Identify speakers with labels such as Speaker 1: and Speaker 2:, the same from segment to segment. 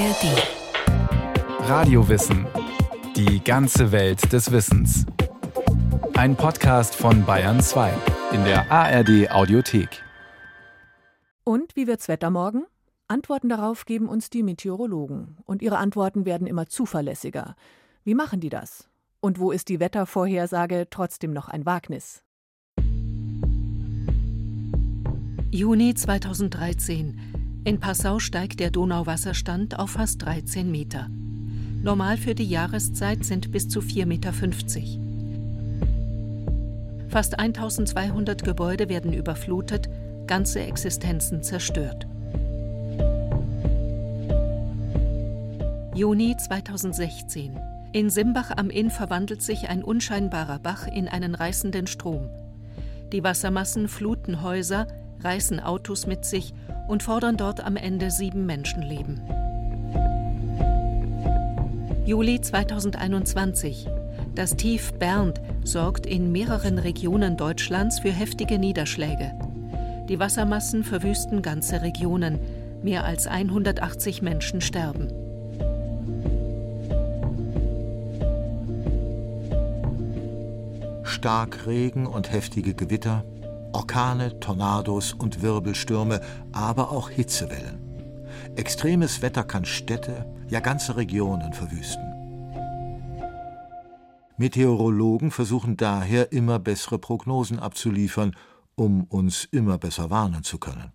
Speaker 1: ARD.
Speaker 2: Radiowissen. Die ganze Welt des Wissens. Ein Podcast von Bayern 2 in der ARD Audiothek.
Speaker 3: Und wie wird's Wetter morgen? Antworten darauf geben uns die Meteorologen. Und ihre Antworten werden immer zuverlässiger. Wie machen die das? Und wo ist die Wettervorhersage trotzdem noch ein Wagnis?
Speaker 1: Juni 2013. In Passau steigt der Donauwasserstand auf fast 13 Meter. Normal für die Jahreszeit sind bis zu 4,50 Meter. Fast 1200 Gebäude werden überflutet, ganze Existenzen zerstört. Juni 2016. In Simbach am Inn verwandelt sich ein unscheinbarer Bach in einen reißenden Strom. Die Wassermassen fluten Häuser, reißen Autos mit sich und fordern dort am Ende sieben Menschenleben. Juli 2021. Das Tief Bernd sorgt in mehreren Regionen Deutschlands für heftige Niederschläge. Die Wassermassen verwüsten ganze Regionen. Mehr als 180 Menschen sterben.
Speaker 4: Starkregen und heftige Gewitter, Orkane, Tornados und Wirbelstürme, aber auch Hitzewellen. Extremes Wetter kann Städte, ja ganze Regionen verwüsten. Meteorologen versuchen daher immer bessere Prognosen abzuliefern, um uns immer besser warnen zu können.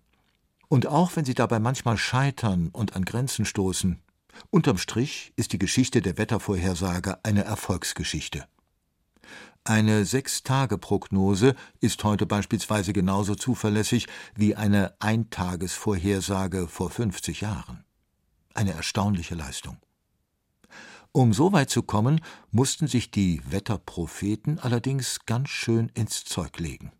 Speaker 4: Und auch wenn sie dabei manchmal scheitern und an Grenzen stoßen, unterm Strich ist die Geschichte der Wettervorhersage eine Erfolgsgeschichte. Eine Sechs-Tage-Prognose ist heute beispielsweise genauso zuverlässig wie eine Eintagesvorhersage vor 50 Jahren. Eine erstaunliche Leistung. Um so weit zu kommen, mussten sich die Wetterpropheten allerdings ganz schön ins Zeug legen.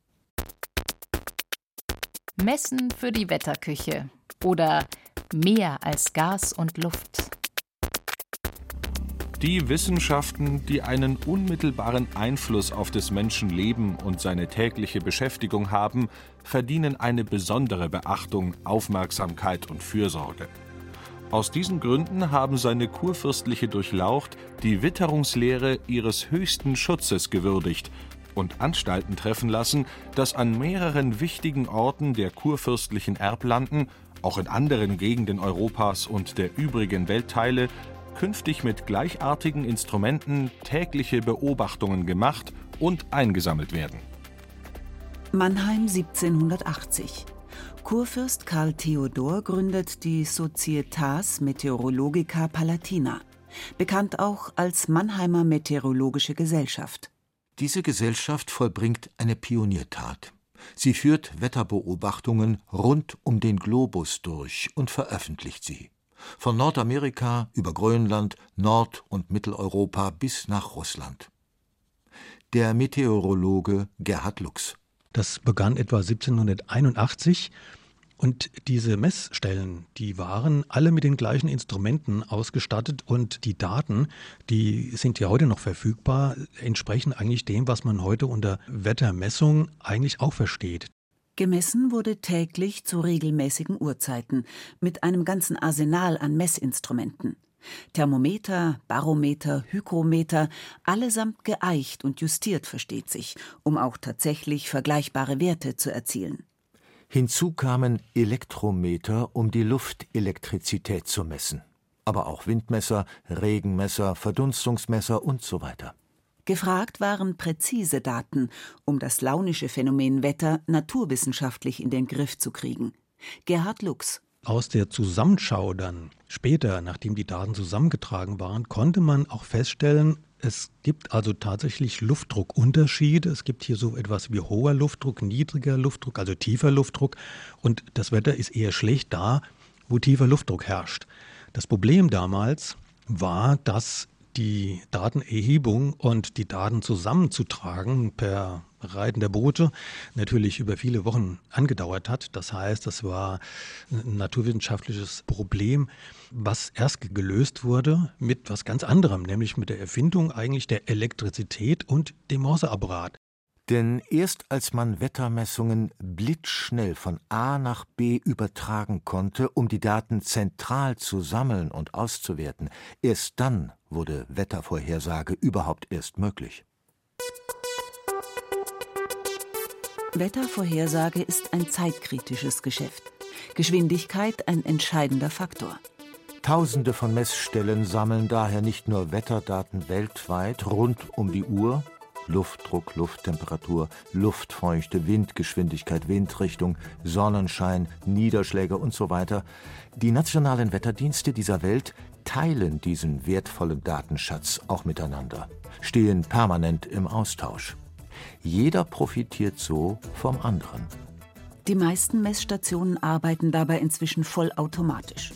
Speaker 5: Messen für die Wetterküche oder mehr als Gas und Luft.
Speaker 6: Die Wissenschaften, die einen unmittelbaren Einfluss auf des Menschen Leben und seine tägliche Beschäftigung haben, verdienen eine besondere Beachtung, Aufmerksamkeit und Fürsorge. Aus diesen Gründen haben seine kurfürstliche Durchlaucht die Witterungslehre ihres höchsten Schutzes gewürdigt und Anstalten treffen lassen, dass an mehreren wichtigen Orten der kurfürstlichen Erblanden, auch in anderen Gegenden Europas und der übrigen Weltteile, künftig mit gleichartigen Instrumenten tägliche Beobachtungen gemacht und eingesammelt werden.
Speaker 7: Mannheim 1780. Kurfürst Karl Theodor gründet die Societas Meteorologica Palatina, bekannt auch als Mannheimer Meteorologische Gesellschaft.
Speaker 4: Diese Gesellschaft vollbringt eine Pioniertat. Sie führt Wetterbeobachtungen rund um den Globus durch und veröffentlicht sie von Nordamerika über Grönland, Nord- und Mitteleuropa bis nach Russland. Der Meteorologe Gerhard Lux.
Speaker 8: Das begann etwa 1781 und diese Messstellen, die waren alle mit den gleichen Instrumenten ausgestattet und die Daten, die sind ja heute noch verfügbar, entsprechen eigentlich dem, was man heute unter Wettermessung eigentlich auch versteht.
Speaker 7: Gemessen wurde täglich zu regelmäßigen Uhrzeiten mit einem ganzen Arsenal an Messinstrumenten. Thermometer, Barometer, Hygrometer, allesamt geeicht und justiert, versteht sich, um auch tatsächlich vergleichbare Werte zu erzielen.
Speaker 4: Hinzu kamen Elektrometer, um die Luftelektrizität zu messen, aber auch Windmesser, Regenmesser, Verdunstungsmesser und so weiter.
Speaker 7: Gefragt waren präzise Daten, um das launische Phänomen Wetter naturwissenschaftlich in den Griff zu kriegen. Gerhard Lux.
Speaker 8: Aus der Zusammenschau dann später, nachdem die Daten zusammengetragen waren, konnte man auch feststellen, es gibt also tatsächlich Luftdruckunterschiede. Es gibt hier so etwas wie hoher Luftdruck, niedriger Luftdruck, also tiefer Luftdruck. Und das Wetter ist eher schlecht da, wo tiefer Luftdruck herrscht. Das Problem damals war, dass die Datenerhebung und die Daten zusammenzutragen per Reiten der Boote natürlich über viele Wochen angedauert hat. Das heißt, das war ein naturwissenschaftliches Problem, was erst gelöst wurde mit was ganz anderem, nämlich mit der Erfindung eigentlich der Elektrizität und dem Morseapparat.
Speaker 4: Denn erst als man Wettermessungen blitzschnell von A nach B übertragen konnte, um die Daten zentral zu sammeln und auszuwerten, erst dann wurde Wettervorhersage überhaupt erst möglich.
Speaker 7: Wettervorhersage ist ein zeitkritisches Geschäft. Geschwindigkeit ein entscheidender Faktor.
Speaker 4: Tausende von Messstellen sammeln daher nicht nur Wetterdaten weltweit rund um die Uhr, Luftdruck, Lufttemperatur, Luftfeuchte, Windgeschwindigkeit, Windrichtung, Sonnenschein, Niederschläge und so weiter. Die nationalen Wetterdienste dieser Welt teilen diesen wertvollen Datenschatz auch miteinander, stehen permanent im Austausch. Jeder profitiert so vom anderen.
Speaker 7: Die meisten Messstationen arbeiten dabei inzwischen vollautomatisch.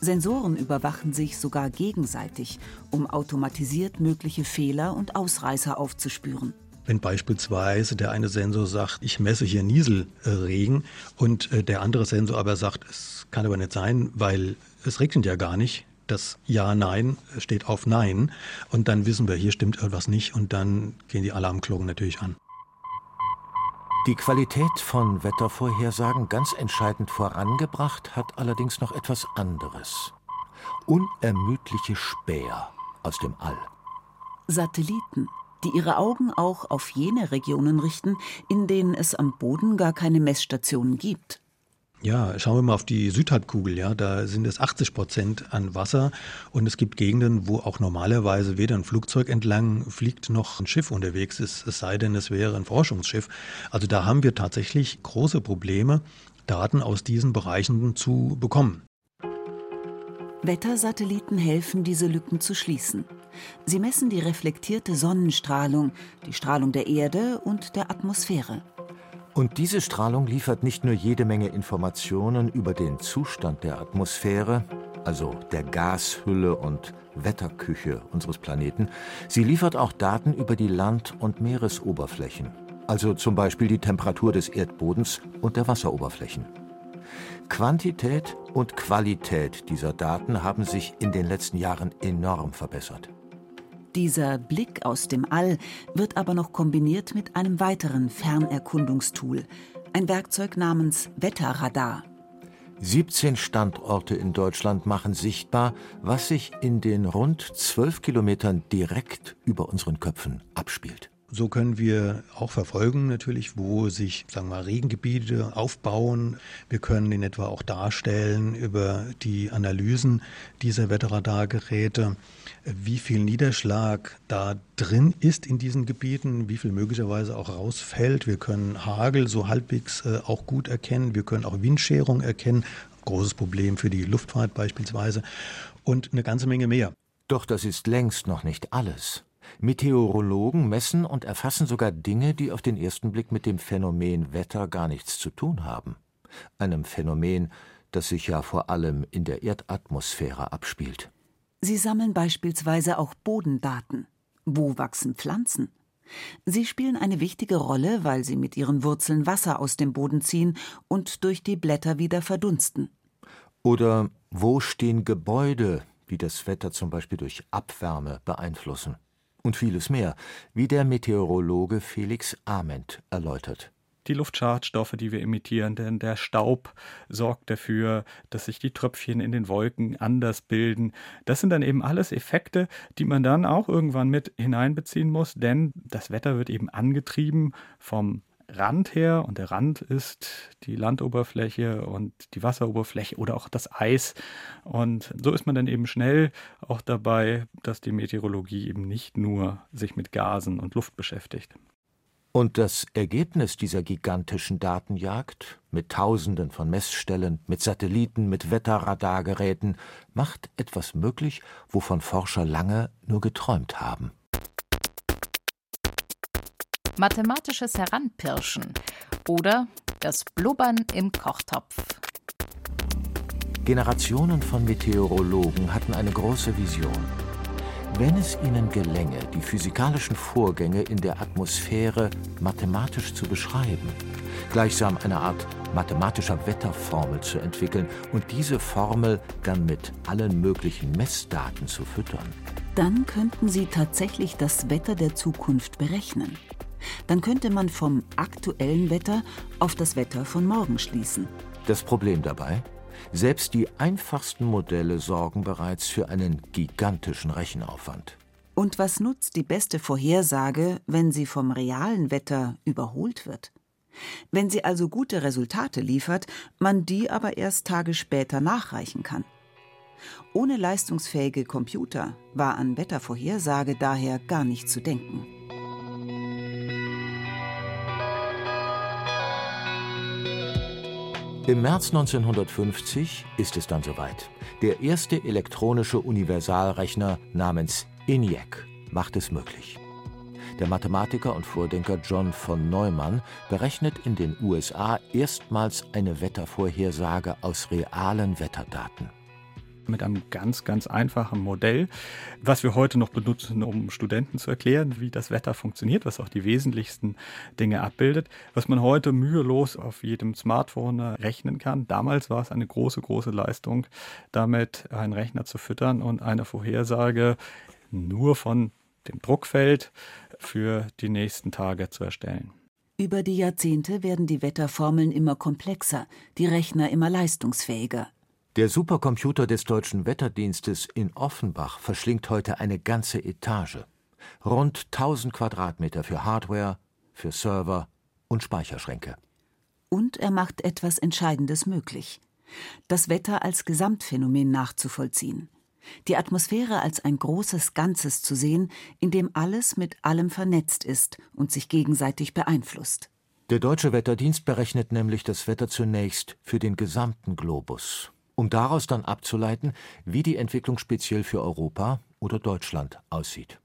Speaker 7: Sensoren überwachen sich sogar gegenseitig, um automatisiert mögliche Fehler und Ausreißer aufzuspüren.
Speaker 8: Wenn beispielsweise der eine Sensor sagt, ich messe hier Nieselregen und äh, der andere Sensor aber sagt, es kann aber nicht sein, weil es regnet ja gar nicht. Das Ja, Nein steht auf Nein und dann wissen wir, hier stimmt irgendwas nicht und dann gehen die Alarmglocken natürlich an.
Speaker 4: Die Qualität von Wettervorhersagen ganz entscheidend vorangebracht hat allerdings noch etwas anderes. Unermüdliche Späher aus dem All.
Speaker 7: Satelliten, die ihre Augen auch auf jene Regionen richten, in denen es am Boden gar keine Messstationen gibt.
Speaker 8: Ja, schauen wir mal auf die Südhalbkugel. Ja, da sind es 80 Prozent an Wasser und es gibt Gegenden, wo auch normalerweise weder ein Flugzeug entlang fliegt noch ein Schiff unterwegs ist, es sei denn, es wäre ein Forschungsschiff. Also da haben wir tatsächlich große Probleme, Daten aus diesen Bereichen zu bekommen.
Speaker 7: Wettersatelliten helfen, diese Lücken zu schließen. Sie messen die reflektierte Sonnenstrahlung, die Strahlung der Erde und der Atmosphäre.
Speaker 4: Und diese Strahlung liefert nicht nur jede Menge Informationen über den Zustand der Atmosphäre, also der Gashülle und Wetterküche unseres Planeten, sie liefert auch Daten über die Land- und Meeresoberflächen, also zum Beispiel die Temperatur des Erdbodens und der Wasseroberflächen. Quantität und Qualität dieser Daten haben sich in den letzten Jahren enorm verbessert.
Speaker 7: Dieser Blick aus dem All wird aber noch kombiniert mit einem weiteren Fernerkundungstool, ein Werkzeug namens Wetterradar.
Speaker 4: 17 Standorte in Deutschland machen sichtbar, was sich in den rund 12 Kilometern direkt über unseren Köpfen abspielt.
Speaker 8: So können wir auch verfolgen natürlich, wo sich, sagen wir Regengebiete aufbauen. Wir können in etwa auch darstellen über die Analysen dieser Wetterradargeräte, wie viel Niederschlag da drin ist in diesen Gebieten, wie viel möglicherweise auch rausfällt. Wir können Hagel so halbwegs äh, auch gut erkennen. Wir können auch Windscherung erkennen. Großes Problem für die Luftfahrt beispielsweise. Und eine ganze Menge mehr.
Speaker 4: Doch das ist längst noch nicht alles. Meteorologen messen und erfassen sogar Dinge, die auf den ersten Blick mit dem Phänomen Wetter gar nichts zu tun haben. Einem Phänomen, das sich ja vor allem in der Erdatmosphäre abspielt.
Speaker 7: Sie sammeln beispielsweise auch Bodendaten. Wo wachsen Pflanzen? Sie spielen eine wichtige Rolle, weil sie mit ihren Wurzeln Wasser aus dem Boden ziehen und durch die Blätter wieder verdunsten.
Speaker 4: Oder wo stehen Gebäude, die das Wetter zum Beispiel durch Abwärme beeinflussen? Und vieles mehr, wie der Meteorologe Felix Ament erläutert
Speaker 9: die Luftschadstoffe, die wir emittieren, denn der Staub sorgt dafür, dass sich die Tröpfchen in den Wolken anders bilden. Das sind dann eben alles Effekte, die man dann auch irgendwann mit hineinbeziehen muss, denn das Wetter wird eben angetrieben vom Rand her und der Rand ist die Landoberfläche und die Wasseroberfläche oder auch das Eis. Und so ist man dann eben schnell auch dabei, dass die Meteorologie eben nicht nur sich mit Gasen und Luft beschäftigt.
Speaker 4: Und das Ergebnis dieser gigantischen Datenjagd mit Tausenden von Messstellen, mit Satelliten, mit Wetterradargeräten macht etwas möglich, wovon Forscher lange nur geträumt haben
Speaker 5: mathematisches Heranpirschen oder das Blubbern im Kochtopf.
Speaker 4: Generationen von Meteorologen hatten eine große Vision. Wenn es ihnen gelänge, die physikalischen Vorgänge in der Atmosphäre mathematisch zu beschreiben, gleichsam eine Art mathematischer Wetterformel zu entwickeln und diese Formel dann mit allen möglichen Messdaten zu füttern,
Speaker 7: dann könnten sie tatsächlich das Wetter der Zukunft berechnen. Dann könnte man vom aktuellen Wetter auf das Wetter von morgen schließen.
Speaker 4: Das Problem dabei? Selbst die einfachsten Modelle sorgen bereits für einen gigantischen Rechenaufwand.
Speaker 7: Und was nutzt die beste Vorhersage, wenn sie vom realen Wetter überholt wird? Wenn sie also gute Resultate liefert, man die aber erst Tage später nachreichen kann. Ohne leistungsfähige Computer war an Wettervorhersage daher gar nicht zu denken.
Speaker 4: Im März 1950 ist es dann soweit. Der erste elektronische Universalrechner namens ENIAC macht es möglich. Der Mathematiker und Vordenker John von Neumann berechnet in den USA erstmals eine Wettervorhersage aus realen Wetterdaten
Speaker 9: mit einem ganz, ganz einfachen Modell, was wir heute noch benutzen, um Studenten zu erklären, wie das Wetter funktioniert, was auch die wesentlichsten Dinge abbildet, was man heute mühelos auf jedem Smartphone rechnen kann. Damals war es eine große, große Leistung, damit einen Rechner zu füttern und eine Vorhersage nur von dem Druckfeld für die nächsten Tage zu erstellen.
Speaker 7: Über die Jahrzehnte werden die Wetterformeln immer komplexer, die Rechner immer leistungsfähiger.
Speaker 4: Der Supercomputer des Deutschen Wetterdienstes in Offenbach verschlingt heute eine ganze Etage. Rund 1000 Quadratmeter für Hardware, für Server und Speicherschränke.
Speaker 7: Und er macht etwas Entscheidendes möglich. Das Wetter als Gesamtphänomen nachzuvollziehen. Die Atmosphäre als ein großes Ganzes zu sehen, in dem alles mit allem vernetzt ist und sich gegenseitig beeinflusst.
Speaker 4: Der Deutsche Wetterdienst berechnet nämlich das Wetter zunächst für den gesamten Globus um daraus dann abzuleiten, wie die Entwicklung speziell für Europa oder Deutschland aussieht.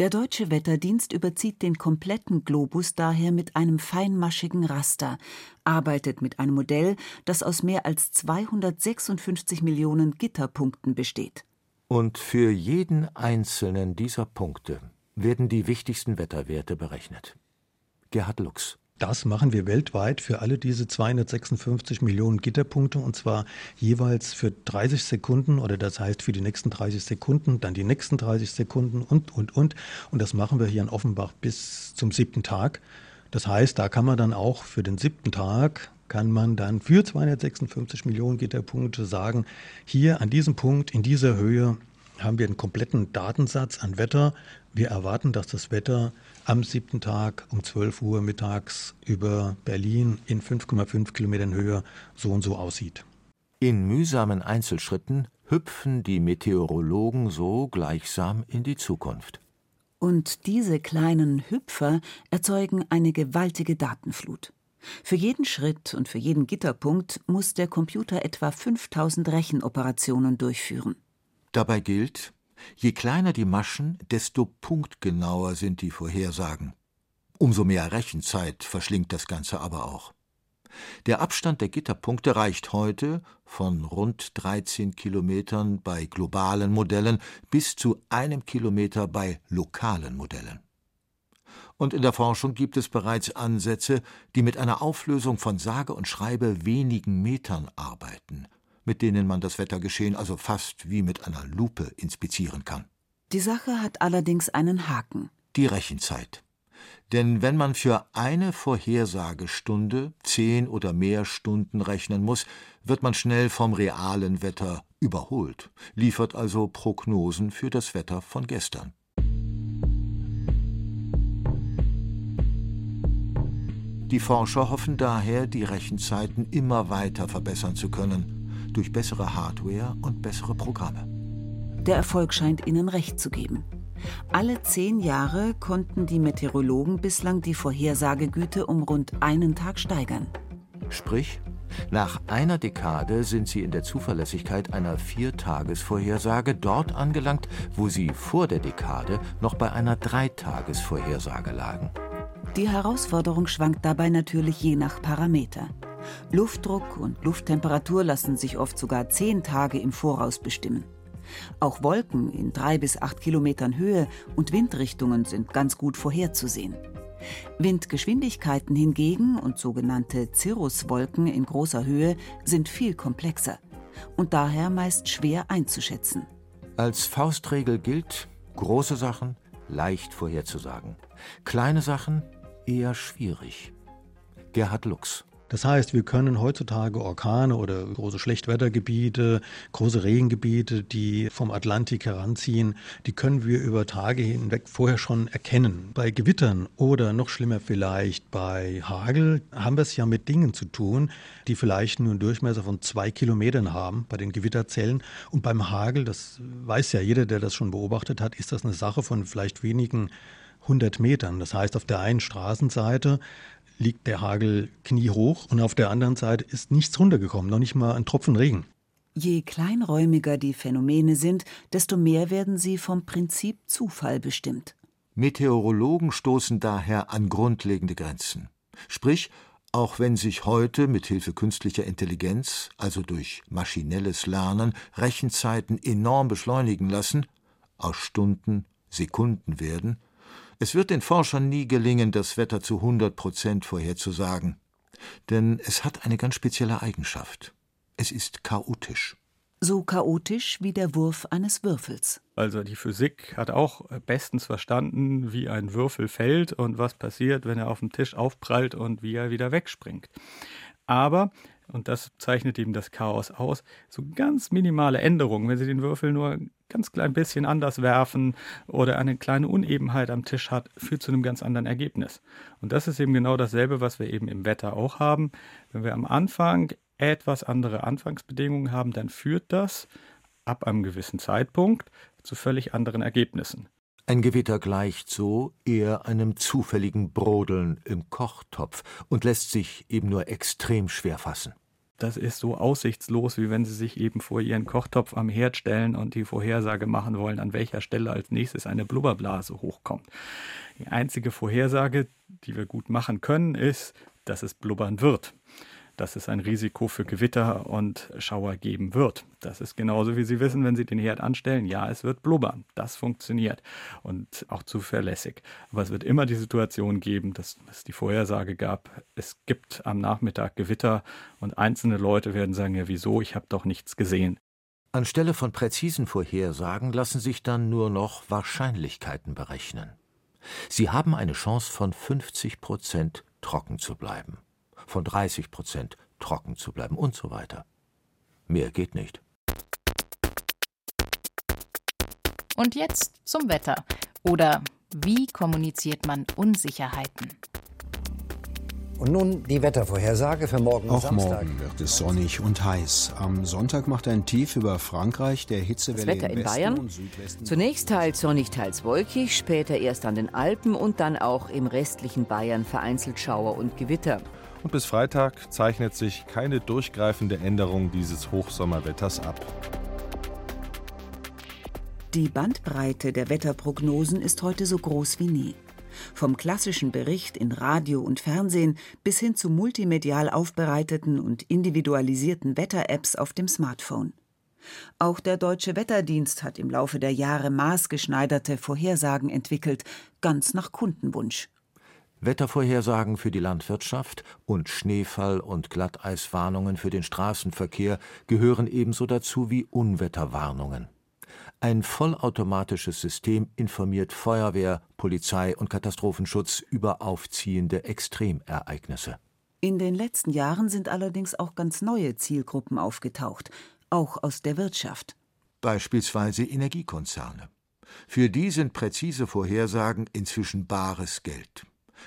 Speaker 7: Der deutsche Wetterdienst überzieht den kompletten Globus daher mit einem feinmaschigen Raster, arbeitet mit einem Modell, das aus mehr als 256 Millionen Gitterpunkten besteht.
Speaker 4: Und für jeden einzelnen dieser Punkte werden die wichtigsten Wetterwerte berechnet. Gerhard Lux
Speaker 8: das machen wir weltweit für alle diese 256 Millionen Gitterpunkte und zwar jeweils für 30 Sekunden oder das heißt für die nächsten 30 Sekunden, dann die nächsten 30 Sekunden und, und, und. Und das machen wir hier in Offenbach bis zum siebten Tag. Das heißt, da kann man dann auch für den siebten Tag kann man dann für 256 Millionen Gitterpunkte sagen, hier an diesem Punkt, in dieser Höhe haben wir einen kompletten Datensatz an Wetter. Wir erwarten, dass das Wetter am siebten Tag um 12 Uhr mittags über Berlin in 5,5 Kilometern Höhe so und so aussieht.
Speaker 4: In mühsamen Einzelschritten hüpfen die Meteorologen so gleichsam in die Zukunft.
Speaker 7: Und diese kleinen Hüpfer erzeugen eine gewaltige Datenflut. Für jeden Schritt und für jeden Gitterpunkt muss der Computer etwa 5000 Rechenoperationen durchführen.
Speaker 4: Dabei gilt, Je kleiner die Maschen, desto punktgenauer sind die Vorhersagen. Umso mehr Rechenzeit verschlingt das Ganze aber auch. Der Abstand der Gitterpunkte reicht heute von rund 13 Kilometern bei globalen Modellen bis zu einem Kilometer bei lokalen Modellen. Und in der Forschung gibt es bereits Ansätze, die mit einer Auflösung von sage und schreibe wenigen Metern arbeiten mit denen man das Wettergeschehen also fast wie mit einer Lupe inspizieren kann.
Speaker 7: Die Sache hat allerdings einen Haken.
Speaker 4: Die Rechenzeit. Denn wenn man für eine Vorhersagestunde zehn oder mehr Stunden rechnen muss, wird man schnell vom realen Wetter überholt, liefert also Prognosen für das Wetter von gestern. Die Forscher hoffen daher, die Rechenzeiten immer weiter verbessern zu können durch bessere Hardware und bessere Programme.
Speaker 7: Der Erfolg scheint ihnen recht zu geben. Alle zehn Jahre konnten die Meteorologen bislang die Vorhersagegüte um rund einen Tag steigern.
Speaker 4: Sprich, nach einer Dekade sind sie in der Zuverlässigkeit einer Viertagesvorhersage dort angelangt, wo sie vor der Dekade noch bei einer Dreitagesvorhersage lagen.
Speaker 7: Die Herausforderung schwankt dabei natürlich je nach Parameter. Luftdruck und Lufttemperatur lassen sich oft sogar zehn Tage im Voraus bestimmen. Auch Wolken in drei bis acht Kilometern Höhe und Windrichtungen sind ganz gut vorherzusehen. Windgeschwindigkeiten hingegen und sogenannte Cirruswolken in großer Höhe sind viel komplexer und daher meist schwer einzuschätzen.
Speaker 4: Als Faustregel gilt, große Sachen leicht vorherzusagen, kleine Sachen eher schwierig. Gerhard Lux
Speaker 8: das heißt, wir können heutzutage Orkane oder große Schlechtwettergebiete, große Regengebiete, die vom Atlantik heranziehen, die können wir über Tage hinweg vorher schon erkennen. Bei Gewittern oder noch schlimmer vielleicht bei Hagel haben wir es ja mit Dingen zu tun, die vielleicht nur einen Durchmesser von zwei Kilometern haben bei den Gewitterzellen. Und beim Hagel, das weiß ja jeder, der das schon beobachtet hat, ist das eine Sache von vielleicht wenigen 100 Metern. Das heißt, auf der einen Straßenseite liegt der Hagel kniehoch und auf der anderen Seite ist nichts runtergekommen, noch nicht mal ein Tropfen Regen.
Speaker 7: Je kleinräumiger die Phänomene sind, desto mehr werden sie vom Prinzip Zufall bestimmt.
Speaker 4: Meteorologen stoßen daher an grundlegende Grenzen. Sprich, auch wenn sich heute mit Hilfe künstlicher Intelligenz, also durch maschinelles Lernen, Rechenzeiten enorm beschleunigen lassen, aus Stunden Sekunden werden, es wird den Forschern nie gelingen, das Wetter zu 100 Prozent vorherzusagen. Denn es hat eine ganz spezielle Eigenschaft. Es ist chaotisch.
Speaker 7: So chaotisch wie der Wurf eines Würfels.
Speaker 9: Also die Physik hat auch bestens verstanden, wie ein Würfel fällt und was passiert, wenn er auf dem Tisch aufprallt und wie er wieder wegspringt. Aber und das zeichnet eben das Chaos aus, so ganz minimale Änderungen, wenn Sie den Würfel nur ganz klein bisschen anders werfen oder eine kleine Unebenheit am Tisch hat, führt zu einem ganz anderen Ergebnis. Und das ist eben genau dasselbe, was wir eben im Wetter auch haben. Wenn wir am Anfang etwas andere Anfangsbedingungen haben, dann führt das ab einem gewissen Zeitpunkt zu völlig anderen Ergebnissen.
Speaker 4: Ein Gewitter gleicht so eher einem zufälligen Brodeln im Kochtopf und lässt sich eben nur extrem schwer fassen.
Speaker 9: Das ist so aussichtslos, wie wenn Sie sich eben vor Ihren Kochtopf am Herd stellen und die Vorhersage machen wollen, an welcher Stelle als nächstes eine Blubberblase hochkommt. Die einzige Vorhersage, die wir gut machen können, ist, dass es blubbern wird dass es ein Risiko für Gewitter und Schauer geben wird. Das ist genauso wie Sie wissen, wenn Sie den Herd anstellen, ja, es wird blubbern. Das funktioniert und auch zuverlässig. Aber es wird immer die Situation geben, dass es die Vorhersage gab, es gibt am Nachmittag Gewitter und einzelne Leute werden sagen, ja, wieso, ich habe doch nichts gesehen.
Speaker 4: Anstelle von präzisen Vorhersagen lassen sich dann nur noch Wahrscheinlichkeiten berechnen. Sie haben eine Chance von 50 Prozent trocken zu bleiben von 30 Prozent trocken zu bleiben und so weiter. Mehr geht nicht.
Speaker 5: Und jetzt zum Wetter. Oder wie kommuniziert man Unsicherheiten?
Speaker 10: Und nun die Wettervorhersage für morgen
Speaker 11: Auch
Speaker 10: Samstag.
Speaker 11: morgen wird es sonnig und heiß. Am Sonntag macht ein Tief über Frankreich der Hitzewelle
Speaker 12: Das Wetter in
Speaker 11: Westen
Speaker 12: Bayern.
Speaker 11: und Südwesten
Speaker 12: Zunächst teils sonnig, teils wolkig, später erst an den Alpen und dann auch im restlichen Bayern vereinzelt Schauer und Gewitter.
Speaker 6: Und bis Freitag zeichnet sich keine durchgreifende Änderung dieses Hochsommerwetters ab.
Speaker 7: Die Bandbreite der Wetterprognosen ist heute so groß wie nie. Vom klassischen Bericht in Radio und Fernsehen bis hin zu multimedial aufbereiteten und individualisierten Wetter-Apps auf dem Smartphone. Auch der Deutsche Wetterdienst hat im Laufe der Jahre maßgeschneiderte Vorhersagen entwickelt, ganz nach Kundenwunsch.
Speaker 4: Wettervorhersagen für die Landwirtschaft und Schneefall- und Glatteiswarnungen für den Straßenverkehr gehören ebenso dazu wie Unwetterwarnungen. Ein vollautomatisches System informiert Feuerwehr, Polizei und Katastrophenschutz über aufziehende Extremereignisse.
Speaker 7: In den letzten Jahren sind allerdings auch ganz neue Zielgruppen aufgetaucht, auch aus der Wirtschaft.
Speaker 4: Beispielsweise Energiekonzerne. Für die sind präzise Vorhersagen inzwischen bares Geld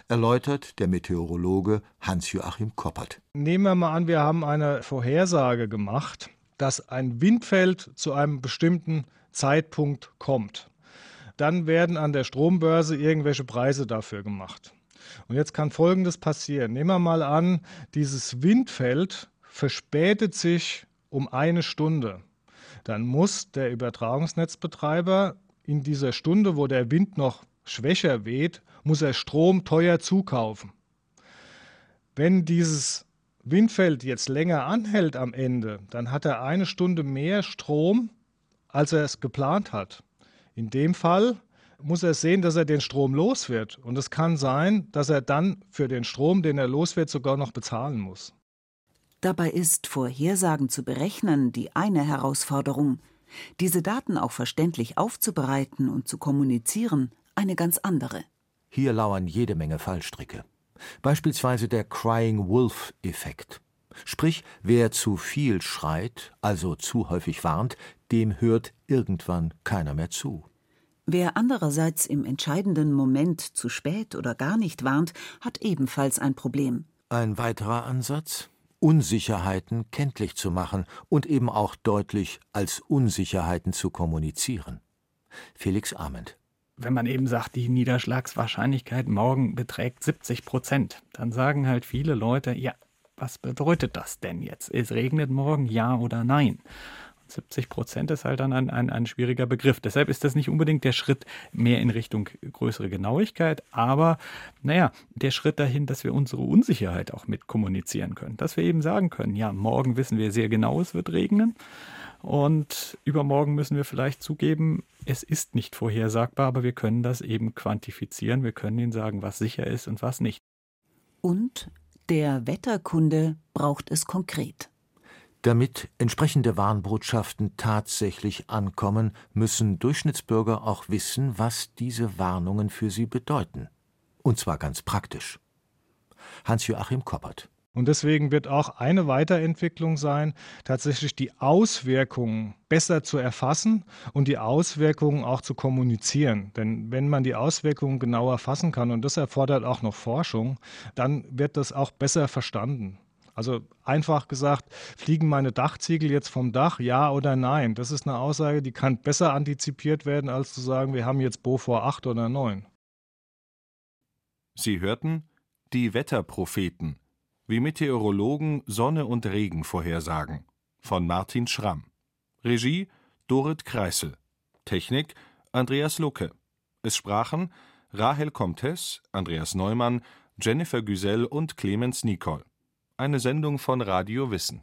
Speaker 4: erläutert der Meteorologe Hans-Joachim Koppert.
Speaker 13: Nehmen wir mal an, wir haben eine Vorhersage gemacht, dass ein Windfeld zu einem bestimmten Zeitpunkt kommt. Dann werden an der Strombörse irgendwelche Preise dafür gemacht. Und jetzt kann Folgendes passieren. Nehmen wir mal an, dieses Windfeld verspätet sich um eine Stunde. Dann muss der Übertragungsnetzbetreiber in dieser Stunde, wo der Wind noch schwächer weht, muss er Strom teuer zukaufen. Wenn dieses Windfeld jetzt länger anhält am Ende, dann hat er eine Stunde mehr Strom, als er es geplant hat. In dem Fall muss er sehen, dass er den Strom los wird. Und es kann sein, dass er dann für den Strom, den er los wird, sogar noch bezahlen muss.
Speaker 7: Dabei ist Vorhersagen zu berechnen die eine Herausforderung. Diese Daten auch verständlich aufzubereiten und zu kommunizieren eine ganz andere.
Speaker 4: Hier lauern jede Menge Fallstricke. Beispielsweise der Crying Wolf-Effekt. Sprich, wer zu viel schreit, also zu häufig warnt, dem hört irgendwann keiner mehr zu.
Speaker 7: Wer andererseits im entscheidenden Moment zu spät oder gar nicht warnt, hat ebenfalls ein Problem.
Speaker 4: Ein weiterer Ansatz? Unsicherheiten kenntlich zu machen und eben auch deutlich als Unsicherheiten zu kommunizieren. Felix Ament.
Speaker 9: Wenn man eben sagt, die Niederschlagswahrscheinlichkeit morgen beträgt 70 Prozent, dann sagen halt viele Leute, ja, was bedeutet das denn jetzt? Es regnet morgen, ja oder nein? 70 Prozent ist halt dann ein, ein, ein schwieriger Begriff. Deshalb ist das nicht unbedingt der Schritt mehr in Richtung größere Genauigkeit, aber naja, der Schritt dahin, dass wir unsere Unsicherheit auch mit kommunizieren können. Dass wir eben sagen können, ja, morgen wissen wir sehr genau, es wird regnen. Und übermorgen müssen wir vielleicht zugeben, es ist nicht vorhersagbar, aber wir können das eben quantifizieren. Wir können ihnen sagen, was sicher ist und was nicht.
Speaker 7: Und der Wetterkunde braucht es konkret.
Speaker 4: Damit entsprechende Warnbotschaften tatsächlich ankommen, müssen Durchschnittsbürger auch wissen, was diese Warnungen für sie bedeuten. Und zwar ganz praktisch. Hans-Joachim Koppert.
Speaker 13: Und deswegen wird auch eine Weiterentwicklung sein, tatsächlich die Auswirkungen besser zu erfassen und die Auswirkungen auch zu kommunizieren. Denn wenn man die Auswirkungen genauer erfassen kann, und das erfordert auch noch Forschung, dann wird das auch besser verstanden. Also einfach gesagt, fliegen meine Dachziegel jetzt vom Dach, ja oder nein? Das ist eine Aussage, die kann besser antizipiert werden, als zu sagen, wir haben jetzt Beaufort 8 oder 9.
Speaker 6: Sie hörten die Wetterpropheten, wie Meteorologen Sonne und Regen vorhersagen, von Martin Schramm. Regie Dorit Kreisel. Technik Andreas Lucke. Es sprachen Rahel Comtes, Andreas Neumann, Jennifer Güsell und Clemens Nicol. Eine Sendung von Radio Wissen.